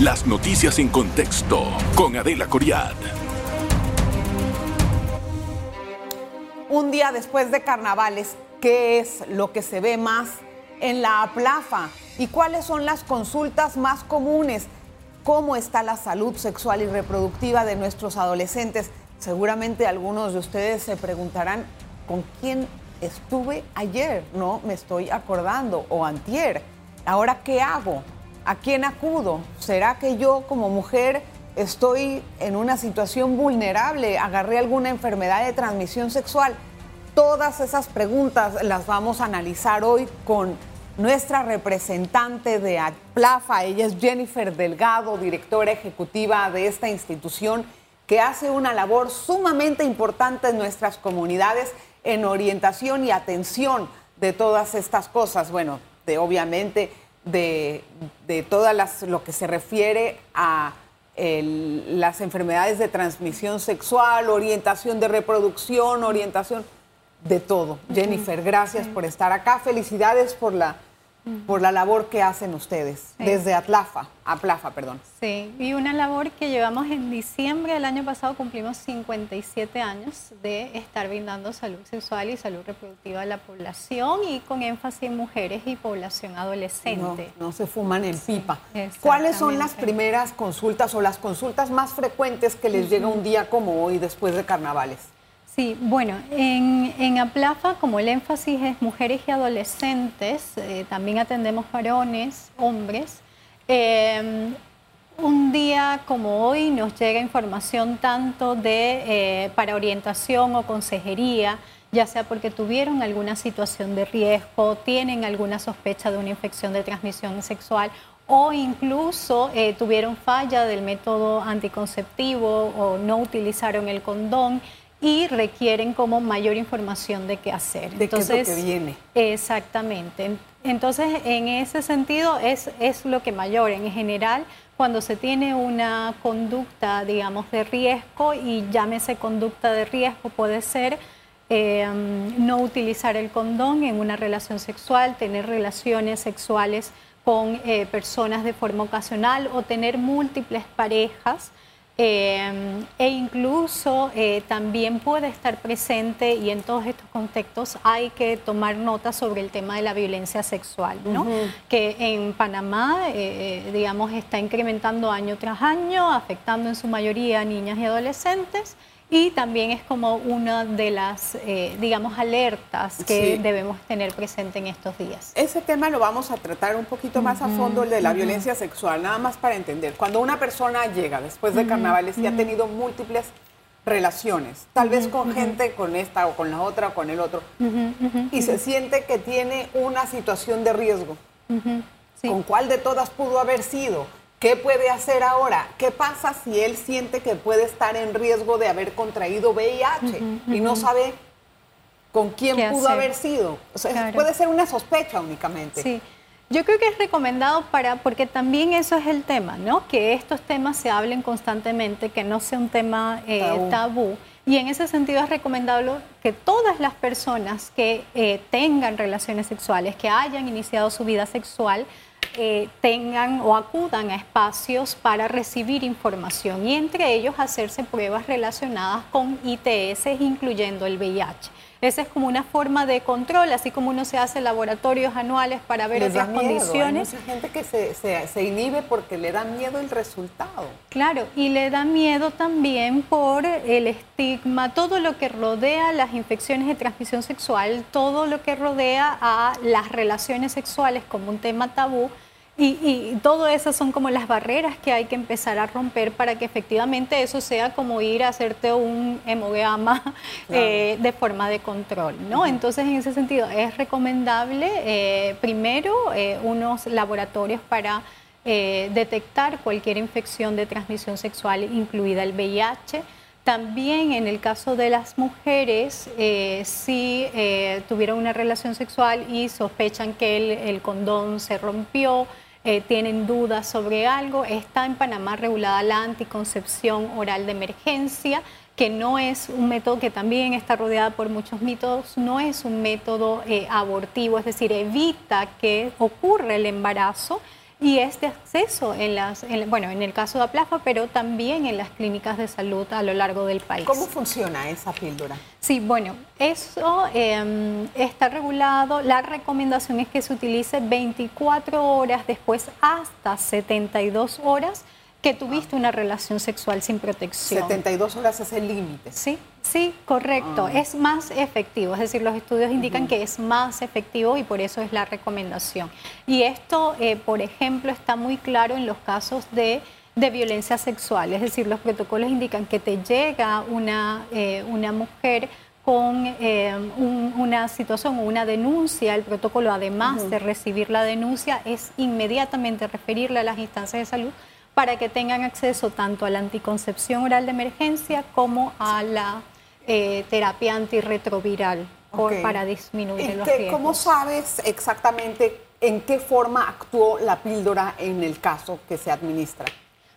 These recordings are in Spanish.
Las noticias en contexto con Adela Coriad. Un día después de carnavales, ¿qué es lo que se ve más en la plaza? ¿Y cuáles son las consultas más comunes? ¿Cómo está la salud sexual y reproductiva de nuestros adolescentes? Seguramente algunos de ustedes se preguntarán, ¿con quién estuve ayer? No me estoy acordando, o antier. ¿Ahora qué hago? ¿A quién acudo? ¿Será que yo como mujer estoy en una situación vulnerable? ¿Agarré alguna enfermedad de transmisión sexual? Todas esas preguntas las vamos a analizar hoy con nuestra representante de APLAFA. Ella es Jennifer Delgado, directora ejecutiva de esta institución que hace una labor sumamente importante en nuestras comunidades en orientación y atención de todas estas cosas. Bueno, de obviamente de, de todas las, lo que se refiere a las enfermedades de transmisión sexual, orientación de reproducción, orientación de todo. Jennifer, gracias por estar acá. Felicidades por la por la labor que hacen ustedes desde Atlafa, Aplafa, perdón. Sí, y una labor que llevamos en diciembre del año pasado, cumplimos 57 años de estar brindando salud sexual y salud reproductiva a la población y con énfasis en mujeres y población adolescente. No, se fuman en pipa. ¿Cuáles son las primeras consultas o las consultas más frecuentes que les llega un día como hoy después de carnavales? Sí, bueno, en, en, Aplafa, como el énfasis es mujeres y adolescentes, eh, también atendemos varones, hombres. Em, un día como hoy nos llega información tanto de eh, para orientación o consejería, ya sea porque tuvieron alguna situación de riesgo, tienen alguna sospecha de una infección de transmisión sexual o incluso eh, tuvieron falla del método anticonceptivo o no utilizaron el condón y requieren como mayor información de qué hacer. De Entonces, qué es lo que viene. Exactamente. Entonces, en ese sentido es, es lo que mayor. En general, cuando se tiene una conducta, digamos, de riesgo, y llámese conducta de riesgo, puede ser eh, no utilizar el condón en una relación sexual, tener relaciones sexuales con eh, personas de forma ocasional o tener múltiples parejas eh, e incluso eh, también puede estar presente y en todos estos contextos hay que tomar nota sobre el tema de la violencia sexual, ¿no? que en Panamá, eh, digamos, está incrementando año tras año, afectando en su mayoría a niñas y adolescentes y también es como una de las, eh, digamos, alertas que debemos tener presente en estos días. Ese tema lo vamos a tratar un poquito más a fondo, el de la violencia sexual, nada más para entender. Cuando una persona llega después de carnavales y ha tenido múltiples relaciones, tal vez con gente, con esta o con la otra o con el otro, y se siente que tiene una situación de riesgo, ¿con cuál de todas pudo haber sido? ¿Qué puede hacer ahora? ¿Qué pasa si él siente que puede estar en riesgo de haber contraído VIH y no sabe con quién pudo haber sido? O sea, puede ser una sospecha únicamente. Sí. Yo creo que es recomendado para, porque también eso es el tema, ¿no? Que estos temas se hablen constantemente, que no sea un tema eh, tabú. Y en ese sentido es recomendable que todas las personas que eh, tengan relaciones sexuales, que hayan iniciado su vida sexual, eh, tengan o acudan a espacios para recibir información y entre ellos hacerse pruebas relacionadas con ITS, incluyendo el VIH. Esa es como una forma de control, así como uno se hace laboratorios anuales para ver otras condiciones. Hay mucha gente que se, se, se, inhibe porque le da miedo el resultado. Claro, y le da miedo también por el estigma, todo lo que rodea las infecciones de transmisión sexual, todo lo que rodea a las relaciones sexuales como un tema tabú y, y, todo eso son como las barreras que hay que empezar a romper para que efectivamente eso sea como ir a hacerte un hemograma eh, de forma de control, ¿no? Entonces, en ese sentido, es recomendable eh, primero eh, unos laboratorios para detectar cualquier infección de transmisión sexual, incluida el VIH. También en el caso de las mujeres, si tuvieron una relación sexual y sospechan que el, el condón se rompió, eh, tienen dudas sobre algo, está en Panamá regulada la anticoncepción oral de emergencia, que no es un método que también está rodeada por muchos mitos, no es un método eh, abortivo, es decir, evita que ocurra el embarazo. Y este acceso en las, bueno, en el caso de Aplafa, pero también en las clínicas de salud a lo largo del país. ¿Cómo funciona esa píldora? Sí, bueno, eso em, está regulado. La recomendación es que se utilice 24 horas después hasta 72 horas que tuviste una relación sexual sin protección. 72 horas es el límite. Sí, sí, correcto. Ah. Es más efectivo, es decir, los estudios indican que es más efectivo y por eso es la recomendación. Y esto, eh, por ejemplo, está muy claro en los casos de, violencia sexual, es decir, los protocolos indican que te llega una, eh, una mujer con eh, una situación o una denuncia, el protocolo, además de recibir la denuncia, es inmediatamente referirla a las instancias de salud para que tengan acceso tanto a la anticoncepción oral de emergencia como a la eh, terapia antirretroviral para disminuir los riesgos. ¿Cómo sabes exactamente en qué forma actuó la píldora en el caso que se administra?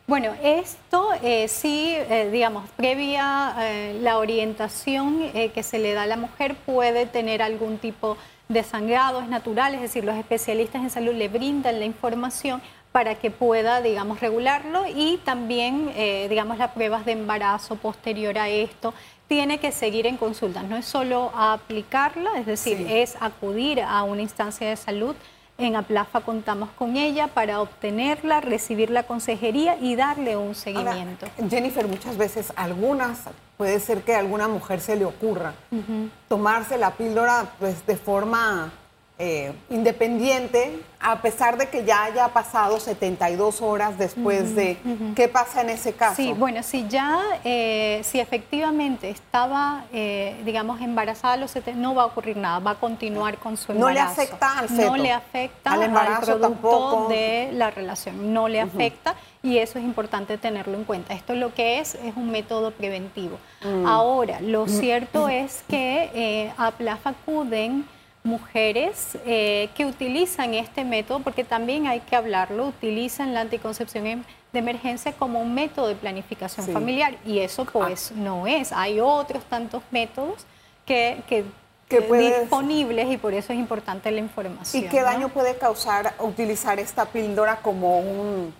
Bueno, esto eh, sí, eh, digamos, previa la orientación que se le da a la mujer puede tener algún tipo de sangrado, es natural, es decir, los especialistas en salud le brindan la información, para que pueda, digamos, regularlo y también, digamos, las pruebas de embarazo posterior a esto tiene que seguir en consultas. No es solo aplicarla, es decir, es acudir a una instancia de salud. En Aplafa contamos con ella para obtenerla, recibir la consejería y darle un seguimiento. Jennifer, muchas veces algunas, puede ser que a alguna mujer se le ocurra tomarse la píldora pues, de forma eh, independiente, a pesar de que ya haya pasado 72 horas después de... ¿Qué pasa en ese caso? Sí, bueno, si ya, eh, si efectivamente estaba, eh, digamos, embarazada los no va a ocurrir nada, va a continuar con su embarazo. ¿No le afecta al feto? No le afecta al, embarazo producto de la relación, no le afecta y eso es importante tenerlo en cuenta. Esto lo que es es un método preventivo. Mm. Ahora, lo mm. cierto es que a Plafa acuden mujeres eh, que utilizan este método, porque también hay que hablarlo, utilizan la anticoncepción de emergencia como un método de planificación familiar y eso pues no es. Hay otros tantos métodos que, que, disponibles y por eso es importante la información. ¿Y qué daño puede causar utilizar esta píldora como un,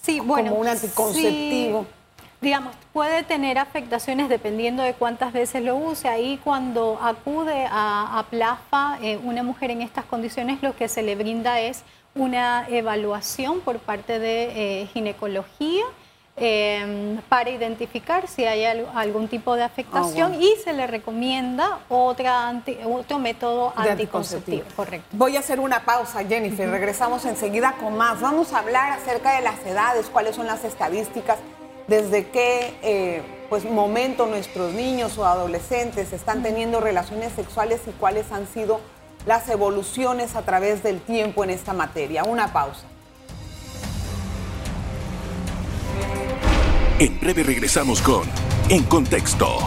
sí, bueno, como un anticonceptivo? Digamos, puede tener afectaciones dependiendo de cuántas veces lo use. Ahí cuando acude a, Plafa eh, una mujer en estas condiciones, lo que se le brinda es una evaluación por parte de eh, ginecología. Em, para identificar si hay algún tipo de afectación ah, y se le recomienda otra otro método anticonceptivo. Correcto. Voy a hacer una pausa, Jennifer. Regresamos enseguida con más. Vamos a hablar acerca de las edades, cuáles son las estadísticas desde qué eh, pues, momento nuestros niños o adolescentes están teniendo relaciones sexuales y cuáles han sido las evoluciones a través del tiempo en esta materia. Una pausa. En breve regresamos con En Contexto.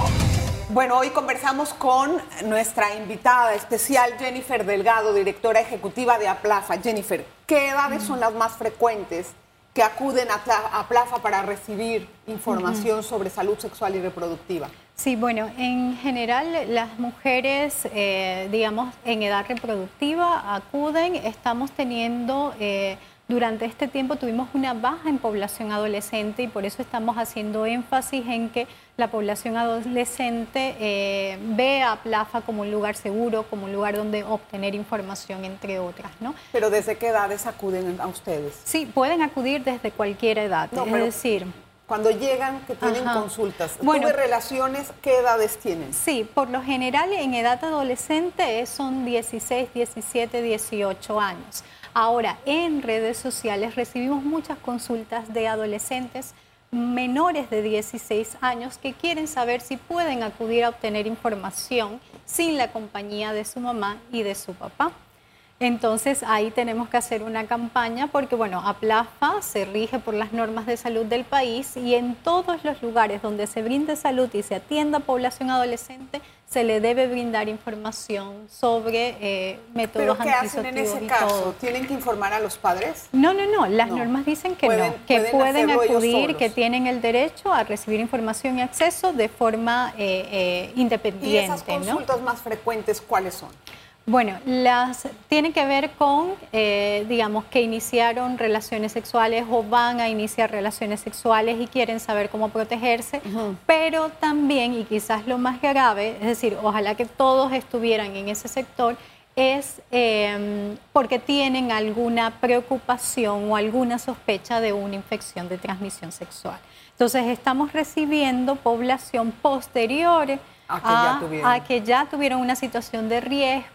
Bueno, hoy conversamos con nuestra invitada especial, Jennifer Delgado, directora ejecutiva de APLAFA. Jennifer, ¿qué edades son las más frecuentes que acuden a, Plafa para recibir información sobre salud sexual y reproductiva? Sí, bueno, en general las mujeres, eh, digamos, en edad reproductiva acuden, estamos teniendo... Eh, durante este tiempo tuvimos una baja en población adolescente y por eso estamos haciendo énfasis en que la población adolescente eh, ve a Plafa como un lugar seguro, como un lugar donde obtener información, entre otras. ¿no? ¿Pero desde qué edades acuden a ustedes? Sí, pueden acudir desde cualquier edad. es decir, cuando llegan, que tienen consultas. Bueno, ¿Tuve relaciones? ¿Qué edades tienen? Sí, por lo general en edad adolescente son 16, 17, 18 años. Ahora, en redes sociales recibimos muchas consultas de adolescentes menores de 16 años que quieren saber si pueden acudir a obtener información sin la compañía de su mamá y de su papá. Entonces ahí tenemos que hacer una campaña porque, bueno, APLAFA se rige por las normas de salud del país y en todos los lugares donde se brinde salud y se atienda a población adolescente, se le debe brindar información sobre eh, métodos ¿Pero qué hacen en ese caso? ¿Tienen que informar a los padres? No, no, no. Las normas dicen que no, que pueden, acudir, que tienen el derecho a recibir información y acceso de forma eh, eh, independiente. ¿Y esas consultas más frecuentes cuáles son? Bueno, las tiene que ver con, eh, digamos, que iniciaron relaciones sexuales o van a iniciar relaciones sexuales y quieren saber cómo protegerse, pero también, y quizás lo más grave, es decir, ojalá que todos estuvieran en ese sector, es em, porque tienen alguna preocupación o alguna sospecha de una infección de transmisión sexual. Entonces, estamos recibiendo población posterior a que, ya tuvieron una situación de riesgo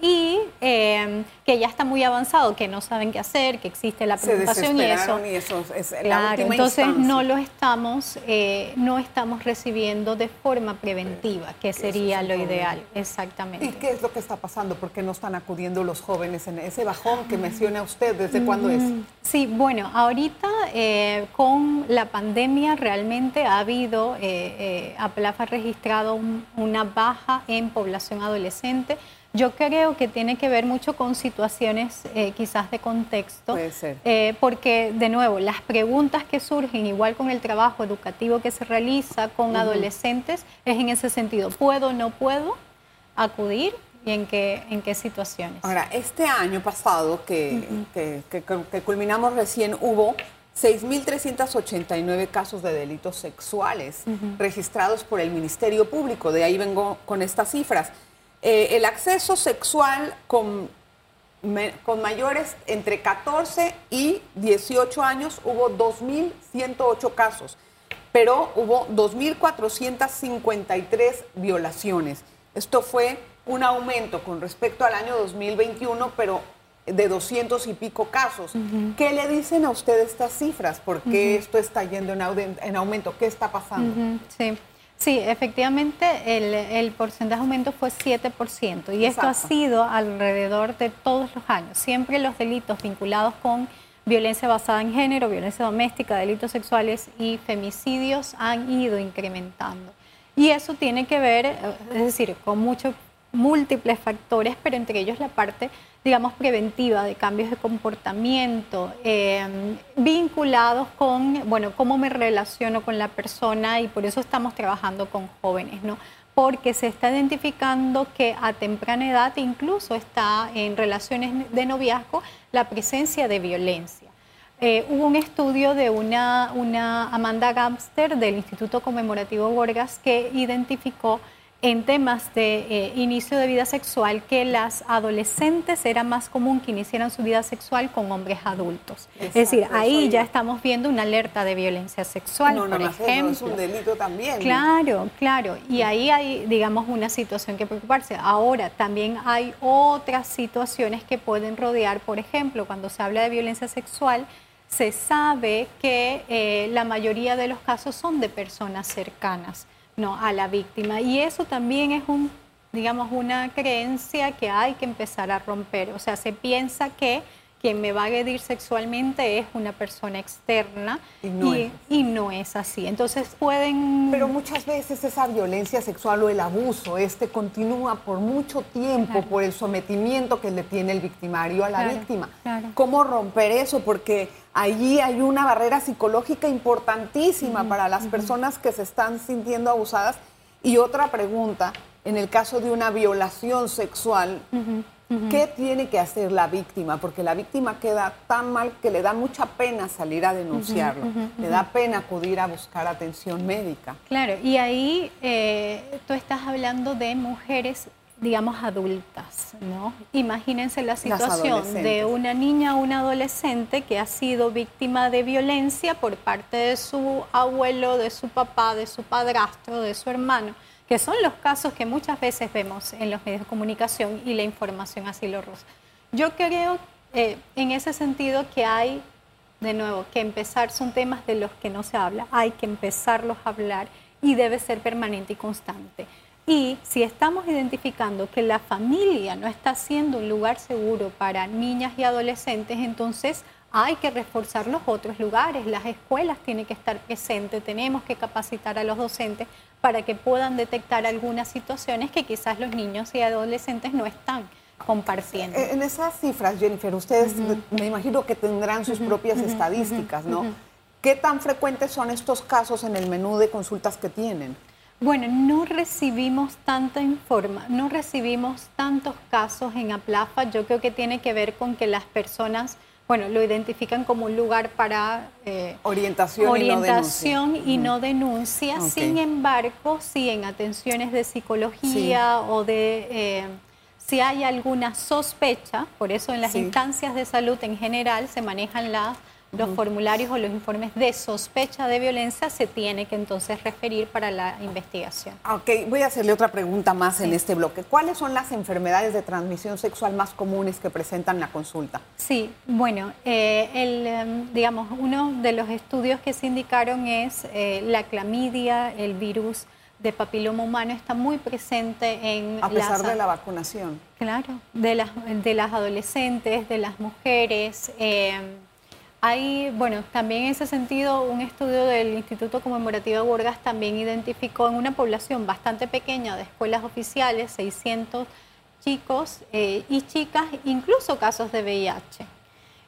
y em, que ya está muy avanzado, que no saben qué hacer, que existe la preocupación y eso. Y eso es claro, entonces no lo estamos, eh, no estamos recibiendo de forma preventiva, que sería lo ideal, exactamente. ¿Y qué es lo que está pasando? ¿Por qué no están acudiendo los jóvenes en ese bajón que menciona usted? ¿Desde cuándo es? Mm, sí, bueno, ahorita eh, con la pandemia realmente ha habido, eh, APLAF ha registrado un una baja en población adolescente. Yo creo que tiene que ver mucho con situaciones eh, quizás de contexto. Puede ser. Eh, porque, de nuevo, las preguntas que surgen, igual con el trabajo educativo que se realiza con adolescentes, es en ese sentido. ¿Puedo o no puedo acudir? ¿Y en qué, en qué situaciones? Ahora, este año pasado que, que culminamos recién, hubo 6.389 casos de delitos sexuales registrados por el Ministerio Público. De ahí vengo con estas cifras. Eh, el acceso sexual con, con mayores entre 14 y 18 años hubo 2.108 casos, pero hubo 2.453 violaciones. Esto fue un aumento con respecto al año 2021, pero de 200 y pico casos. ¿Qué le dicen a usted estas cifras? ¿Por qué esto está yendo en, aumento? ¿Qué está pasando? Sí. Sí, efectivamente el, el, porcentaje de aumento fue 7% y esto ha sido alrededor de todos los años. Siempre los delitos vinculados con violencia basada en género, violencia doméstica, delitos sexuales y femicidios han ido incrementando. Y eso tiene que ver, eh, es decir, con muchos múltiples factores, pero entre ellos la parte digamos, preventiva de cambios de comportamiento em, vinculados con, bueno, cómo me relaciono con la persona y por eso estamos trabajando con jóvenes, ¿no? Porque se está identificando que a temprana edad incluso está en relaciones de noviazgo la presencia de violencia. Eh, hubo un estudio de una, una Amanda Gamster del Instituto Conmemorativo Gorgas que identificó en temas de eh, inicio de vida sexual que las adolescentes era más común que iniciaran su vida sexual con hombres adultos. es decir, ahí ya estamos viendo una alerta de violencia sexual, no, por ejemplo. es un delito también. Claro, claro. Y ahí hay, digamos, una situación que preocuparse. Ahora, también hay otras situaciones que pueden rodear, por ejemplo, cuando se habla de violencia sexual, se sabe que eh, la mayoría de los casos son de personas cercanas no, a la víctima. Y eso también es un, digamos, una creencia que hay que empezar a romper. O sea, se piensa que quien me va a agredir sexualmente es una persona externa y no, es. así. Entonces pueden... Pero muchas veces esa violencia sexual o el abuso, este continúa por mucho tiempo por el sometimiento que le tiene el victimario a la víctima. ¿Cómo romper eso? Porque allí hay una barrera psicológica importantísima para las personas que se están sintiendo abusadas. Y otra pregunta, en el caso de una violación sexual, ¿Qué tiene que hacer la víctima? Porque la víctima queda tan mal que le da mucha pena salir a denunciarlo, le da pena acudir a buscar atención médica. Claro, y ahí eh, tú estás hablando de mujeres digamos, adultas, ¿no? Imagínense la situación de una niña o un adolescente que ha sido víctima de violencia por parte de su abuelo, de su papá, de su padrastro, de su hermano que son los casos que muchas veces vemos en los medios de comunicación y la información así lo rosa. Yo creo eh, en ese sentido que hay, de nuevo, que empezar, son temas de los que no se habla, hay que empezarlos a hablar y debe ser permanente y constante. Y si estamos identificando que la familia no está siendo un lugar seguro para niñas y adolescentes, entonces hay que reforzar los otros lugares, las escuelas tienen que estar presentes, tenemos que capacitar a los docentes para que puedan detectar algunas situaciones que quizás los niños y adolescentes no están compartiendo. En esas cifras, Jennifer, ustedes me imagino que tendrán sus propias estadísticas, ¿no? ¿Qué tan frecuentes son estos casos en el menú de consultas que tienen? Bueno, no recibimos tanta informa, no recibimos tantos casos en Aplafa. Yo creo que tiene que ver con que las personas, bueno, lo identifican como un lugar para eh, orientación, orientación y no denuncia. Sin embargo, sí en atenciones de psicología o de eh, si hay alguna sospecha, por eso en las instancias de salud en general se manejan las los formularios o los informes de sospecha de violencia se tiene que entonces referir para la investigación. Ok, voy a hacerle otra pregunta más en este bloque. ¿Cuáles son las enfermedades de transmisión sexual más comunes que presentan la consulta? Sí, bueno, eh, el, em, digamos, uno de los estudios que se indicaron es eh, la clamidia, el virus de papiloma humano está muy presente en... A pesar de la vacunación. Claro, de las, de las adolescentes, de las mujeres. Eh, hay, bueno, también en ese sentido, un estudio del Instituto Conmemorativo Burgas también identificó en una población bastante pequeña de escuelas oficiales, 600 chicos eh, y chicas, incluso casos de VIH.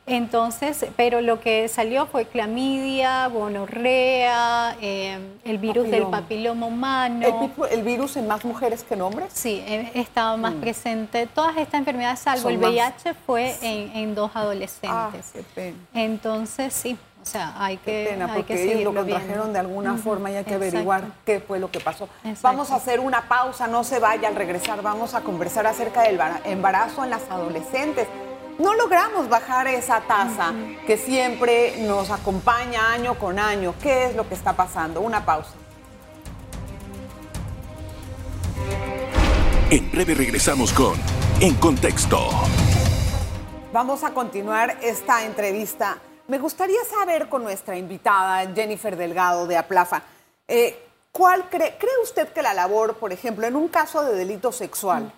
Entonces, pero lo que salió fue clamidia, gonorrea, eh, el virus del papiloma humano. ¿El, virus en más mujeres que en hombres? Sí, estaba más mm. presente. Todas estas enfermedades, salvo el VIH, fue en, dos adolescentes. Ah, qué pena. Entonces, sí. O sea, hay que, qué pena, porque ellos lo contrajeron de alguna forma y hay que averiguar qué fue lo que pasó. Vamos a hacer una pausa, no se vaya al regresar, vamos a conversar acerca del embarazo en las adolescentes no logramos bajar esa tasa que siempre nos acompaña año con año. ¿Qué es lo que está pasando? Una pausa. En breve regresamos con En Contexto. Vamos a continuar esta entrevista. Me gustaría saber con nuestra invitada Jennifer Delgado de Aplafa, eh, ¿cuál cree, cree usted que la labor, por ejemplo, en un caso de delito sexual,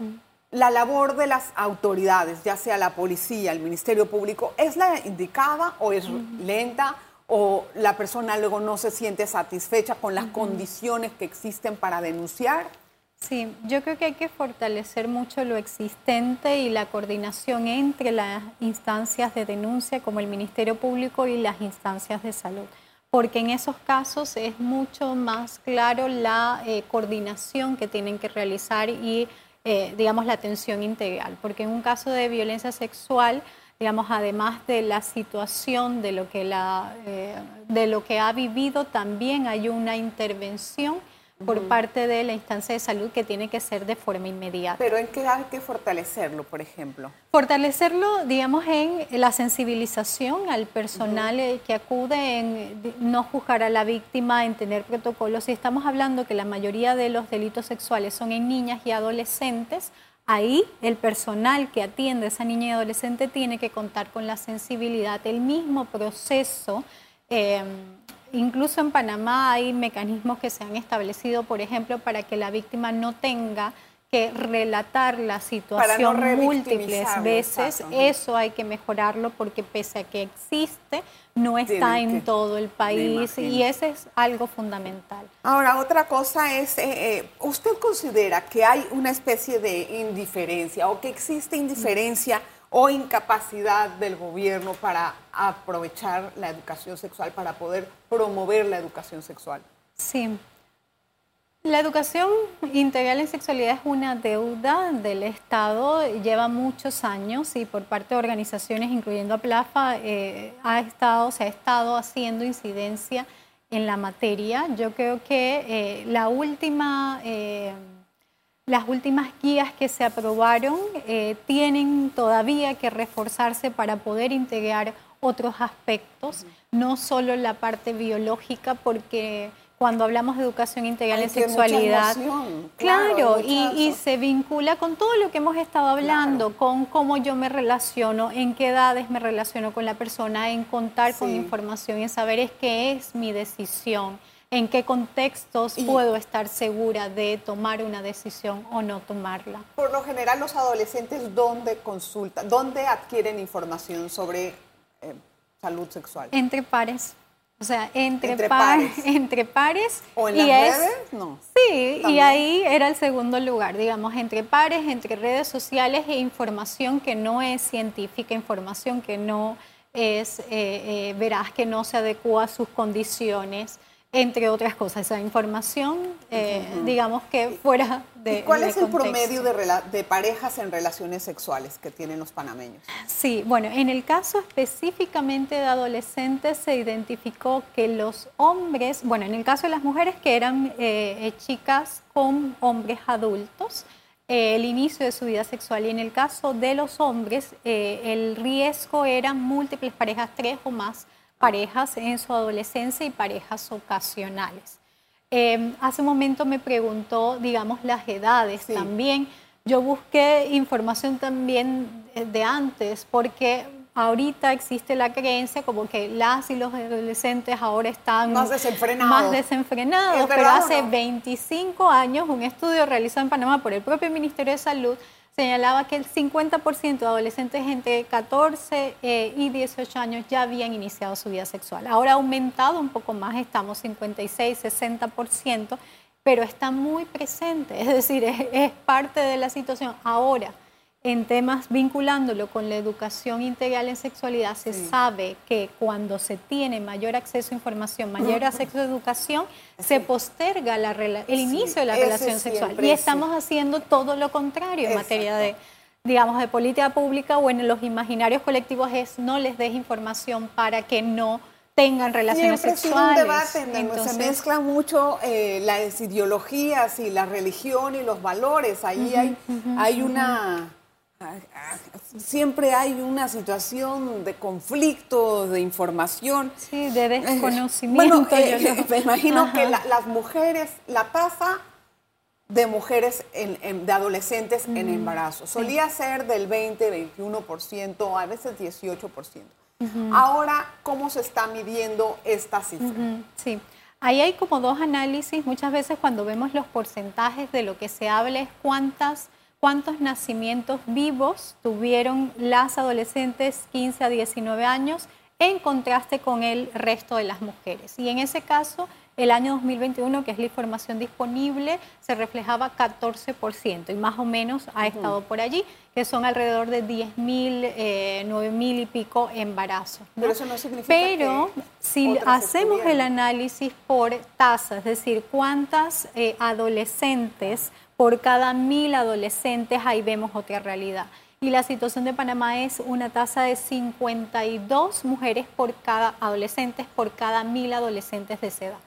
la labor de las autoridades, ya sea la policía, el Ministerio Público, ¿es la indicada o es lenta o la persona luego no se siente satisfecha con las condiciones que existen para denunciar? Sí, yo creo que hay que fortalecer mucho lo existente y la coordinación entre las instancias de denuncia como el Ministerio Público y las instancias de salud, porque en esos casos es mucho más claro la eh, coordinación que tienen que realizar y eh, digamos, la atención integral, porque en un caso de violencia sexual, digamos, además de la situación de lo que, la, eh, de lo que ha vivido, también hay una intervención por parte de la instancia de salud que tiene que ser de forma inmediata. Pero ¿en qué hay que fortalecerlo, por ejemplo? Fortalecerlo, digamos, en la sensibilización al personal eh, que acude en no juzgar a la víctima, en tener protocolos. Si estamos hablando que la mayoría de los delitos sexuales son en niñas y adolescentes, ahí el personal que atiende a esa niña y adolescente tiene que contar con la sensibilidad, el mismo proceso. Eh, Incluso en Panamá hay mecanismos que se han establecido, por ejemplo, para que la víctima no tenga que relatar la situación múltiples veces. Eso hay que mejorarlo porque pese a que existe, no está en todo el país y ese es algo fundamental. Ahora, otra cosa es, eh, eh, ¿usted considera que hay una especie de indiferencia o que existe indiferencia? O incapacidad del gobierno para aprovechar la educación sexual, para poder promover la educación sexual. Sí. La educación integral en sexualidad es una deuda del Estado, lleva muchos años y por parte de organizaciones, incluyendo a PLAFA, eh, ha estado, se ha estado haciendo incidencia en la materia. Yo creo que eh, la última... Eh, las últimas guías que se aprobaron eh, tienen todavía que reforzarse para poder integrar otros aspectos, no solo la parte biológica, porque cuando hablamos de educación integral en sexualidad, claro, y, se vincula con todo lo que hemos estado hablando, con cómo yo me relaciono, en qué edades me relaciono con la persona, en contar con información, en saber es qué es mi decisión en qué contextos puedo estar segura de tomar una decisión o no tomarla. Por lo general, los adolescentes, ¿dónde consultan, dónde adquieren información sobre eh, salud sexual? Entre pares. O sea, entre, pares. entre pares. ¿O en las redes? No. Sí, y ahí era el segundo lugar, digamos, entre pares, entre redes sociales e información que no es científica, información que no es eh, eh, veraz, que no se adecua a sus condiciones. Entre otras cosas, esa información, eh, digamos que fuera de... ¿Y cuál es el promedio de, de, parejas en relaciones sexuales que tienen los panameños? Sí, bueno, en el caso específicamente de adolescentes se identificó que los hombres, bueno, en el caso de las mujeres que eran eh, chicas con hombres adultos, eh, el inicio de su vida sexual. Y en el caso de los hombres el riesgo eran múltiples parejas, tres o más parejas en su adolescencia y parejas ocasionales. Em, hace un momento me preguntó, digamos, las edades también. Yo busqué información también de antes porque ahorita existe la creencia como que las y los adolescentes ahora están más desenfrenados, más desenfrenados pero hace 25 años un estudio realizado en Panamá por el propio Ministerio de Salud señalaba que el 50% de adolescentes entre 14 eh, y 18 años ya habían iniciado su vida sexual. Ahora ha aumentado un poco más, estamos 56, 60%, pero está muy presente, es decir, es parte de la situación. Ahora, en temas vinculándolo con la educación integral en sexualidad, se sabe que cuando se tiene mayor acceso a información, mayor acceso a educación, se posterga el inicio de la relación sexual. Y estamos haciendo todo lo contrario en materia de, digamos, de política pública o en los imaginarios colectivos es no les des información para que no tengan relaciones sexuales. un debate en donde se mezclan mucho eh, las ideologías y la religión y los valores. Ahí hay, hay una siempre hay una situación de conflicto, de información. Sí, de desconocimiento. Bueno, eh, me imagino que las mujeres, la tasa de mujeres, de adolescentes en embarazo, solía ser del 20, 21%, a veces 18%. Ahora, ¿cómo se está midiendo esta cifra? Sí. Ahí hay como dos análisis. Muchas veces cuando vemos los porcentajes de lo que se habla es cuántas cuántos nacimientos vivos tuvieron las adolescentes 15 a 19 años en contraste con el resto de las mujeres. Y en ese caso, el año 2021, que es la información disponible, se reflejaba 14% y más o menos ha estado por allí, que son alrededor de 10.000, eh, 9.000 y pico embarazos. Pero eso no significa Pero si hacemos el análisis por tasa, es decir, cuántas eh, adolescentes por cada mil adolescentes, ahí vemos otra realidad. Y la situación de Panamá es una tasa de 52 mujeres por cada adolescente, por cada mil adolescentes de esa edad.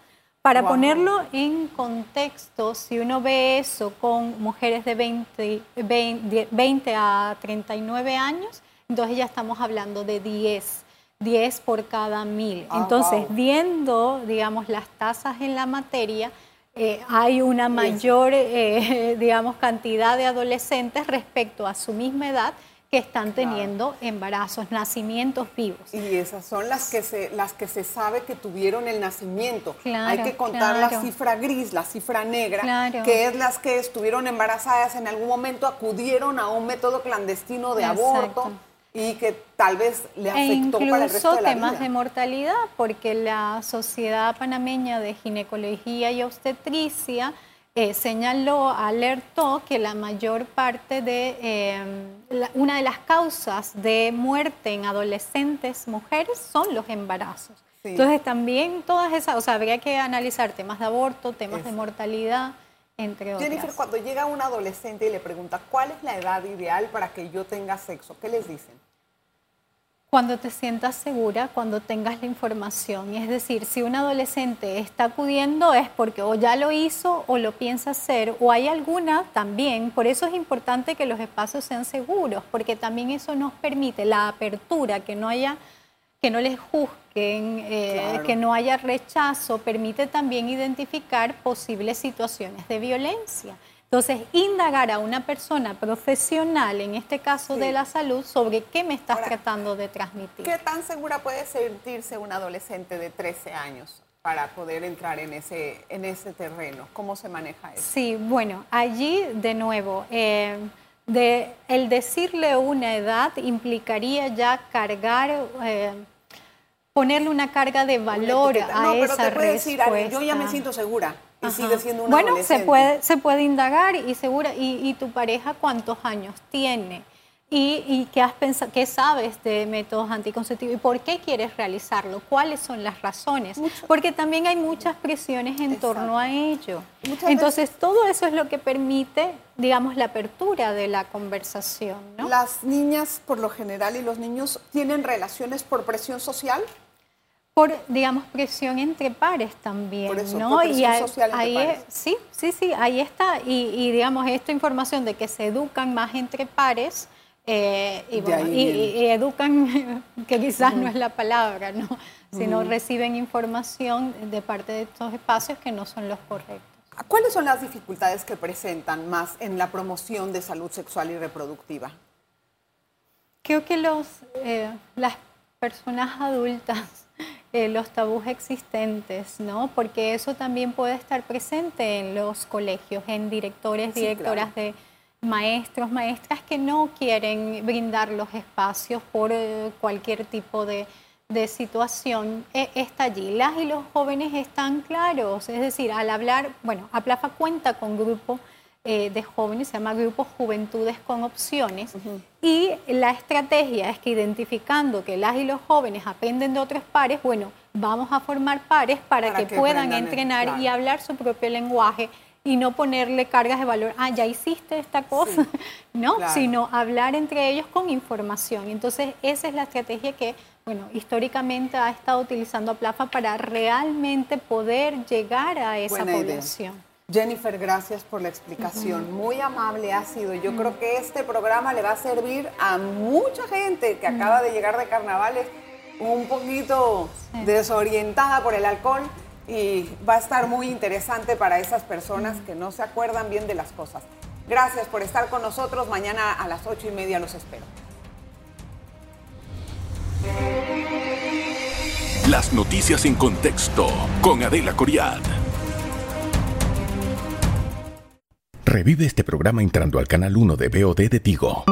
Para ponerlo en contexto, si uno ve eso con mujeres de 20, 20, a 39 años, entonces ya estamos hablando de 10, 10 por cada mil. Ah, entonces, viendo, digamos, las tasas en la materia, eh, hay una mayor, eh, digamos, cantidad de adolescentes respecto a su misma edad que están teniendo embarazos, nacimientos vivos. Y esas son las que se, las que se sabe que tuvieron el nacimiento. Hay que contar la cifra gris, la cifra negra, que es las que estuvieron embarazadas en algún momento, acudieron a un método clandestino de aborto y que tal vez le e afectó para el resto de la temas de mortalidad, porque la Sociedad Panameña de Ginecología y Obstetricia eh, señaló, alertó que la mayor parte de, eh, una de las causas de muerte en adolescentes mujeres son los embarazos. Entonces también todas esas, o sea, habría que analizar temas de aborto, temas de mortalidad, entre otras. Jennifer, cuando llega un adolescente y le pregunta, ¿cuál es la edad ideal para que yo tenga sexo? ¿Qué les dicen? Cuando te sientas segura, cuando tengas la información. Es decir, si un adolescente está acudiendo es porque o ya lo hizo o lo piensa hacer, o hay alguna también. Por eso es importante que los espacios sean seguros, porque también eso nos permite la apertura, que no haya, que no les juzguen, eh, que no haya rechazo, permite también identificar posibles situaciones de violencia. Entonces, indagar a una persona profesional, en este caso de la salud, sobre qué me estás tratando de transmitir. ¿Qué tan segura puede sentirse un adolescente de 13 años para poder entrar en ese, en ese terreno? ¿Cómo se maneja eso? Sí, bueno, allí de nuevo, eh, de, el decirle una edad implicaría ya cargar... Eh, ponerle una carga de valor a no, pero te puede Decir, yo ya me siento segura y sigue siendo una Bueno, se puede, se puede indagar y segura, y, tu pareja cuántos años tiene. Y, qué, has pensado, qué sabes de métodos anticonceptivos y por qué quieres realizarlo, cuáles son las razones, porque también hay muchas presiones en torno a ello. Entonces, todo eso es lo que permite, digamos, la apertura de la conversación. Las niñas, por lo general, y los niños tienen relaciones por presión social por, digamos, presión entre pares también, por eso, ¿no? y ahí, sí, sí, sí, ahí está. Y, digamos, esta información de que se educan más entre pares eh, y, educan, que quizás no es la palabra, ¿no? Sino reciben información de parte de estos espacios que no son los correctos. ¿Cuáles son las dificultades que presentan más en la promoción de salud sexual y reproductiva? Creo que los, eh, las personas adultas eh, los tabús existentes, ¿no? Porque eso también puede estar presente en los colegios, en directores, directoras de maestros, maestras que no quieren brindar los espacios por eh, cualquier tipo de, situación e, está allí. Las y los jóvenes están claros, es decir, al hablar, bueno, Aplafa cuenta con grupo eh, de jóvenes, se llama Grupo Juventudes con Opciones, y la estrategia es que identificando que las y los jóvenes aprenden de otros pares, bueno, vamos a formar pares para, que, puedan entrenar y hablar su propio lenguaje y no ponerle cargas de valor, ah, ya hiciste esta cosa, no, sino hablar entre ellos con información. Entonces, esa es la estrategia que, bueno, históricamente ha estado utilizando Plafa para realmente poder llegar a esa población. Jennifer, gracias por la explicación. Muy amable ha sido. Yo creo que este programa le va a servir a mucha gente que acaba de llegar de carnavales un poquito desorientada por el alcohol y va a estar muy interesante para esas personas que no se acuerdan bien de las cosas. Gracias por estar con nosotros. Mañana a las ocho y media los espero. Las noticias en contexto con Adela Coriad. Revive este programa entrando al canal 1 de BOD de Tigo.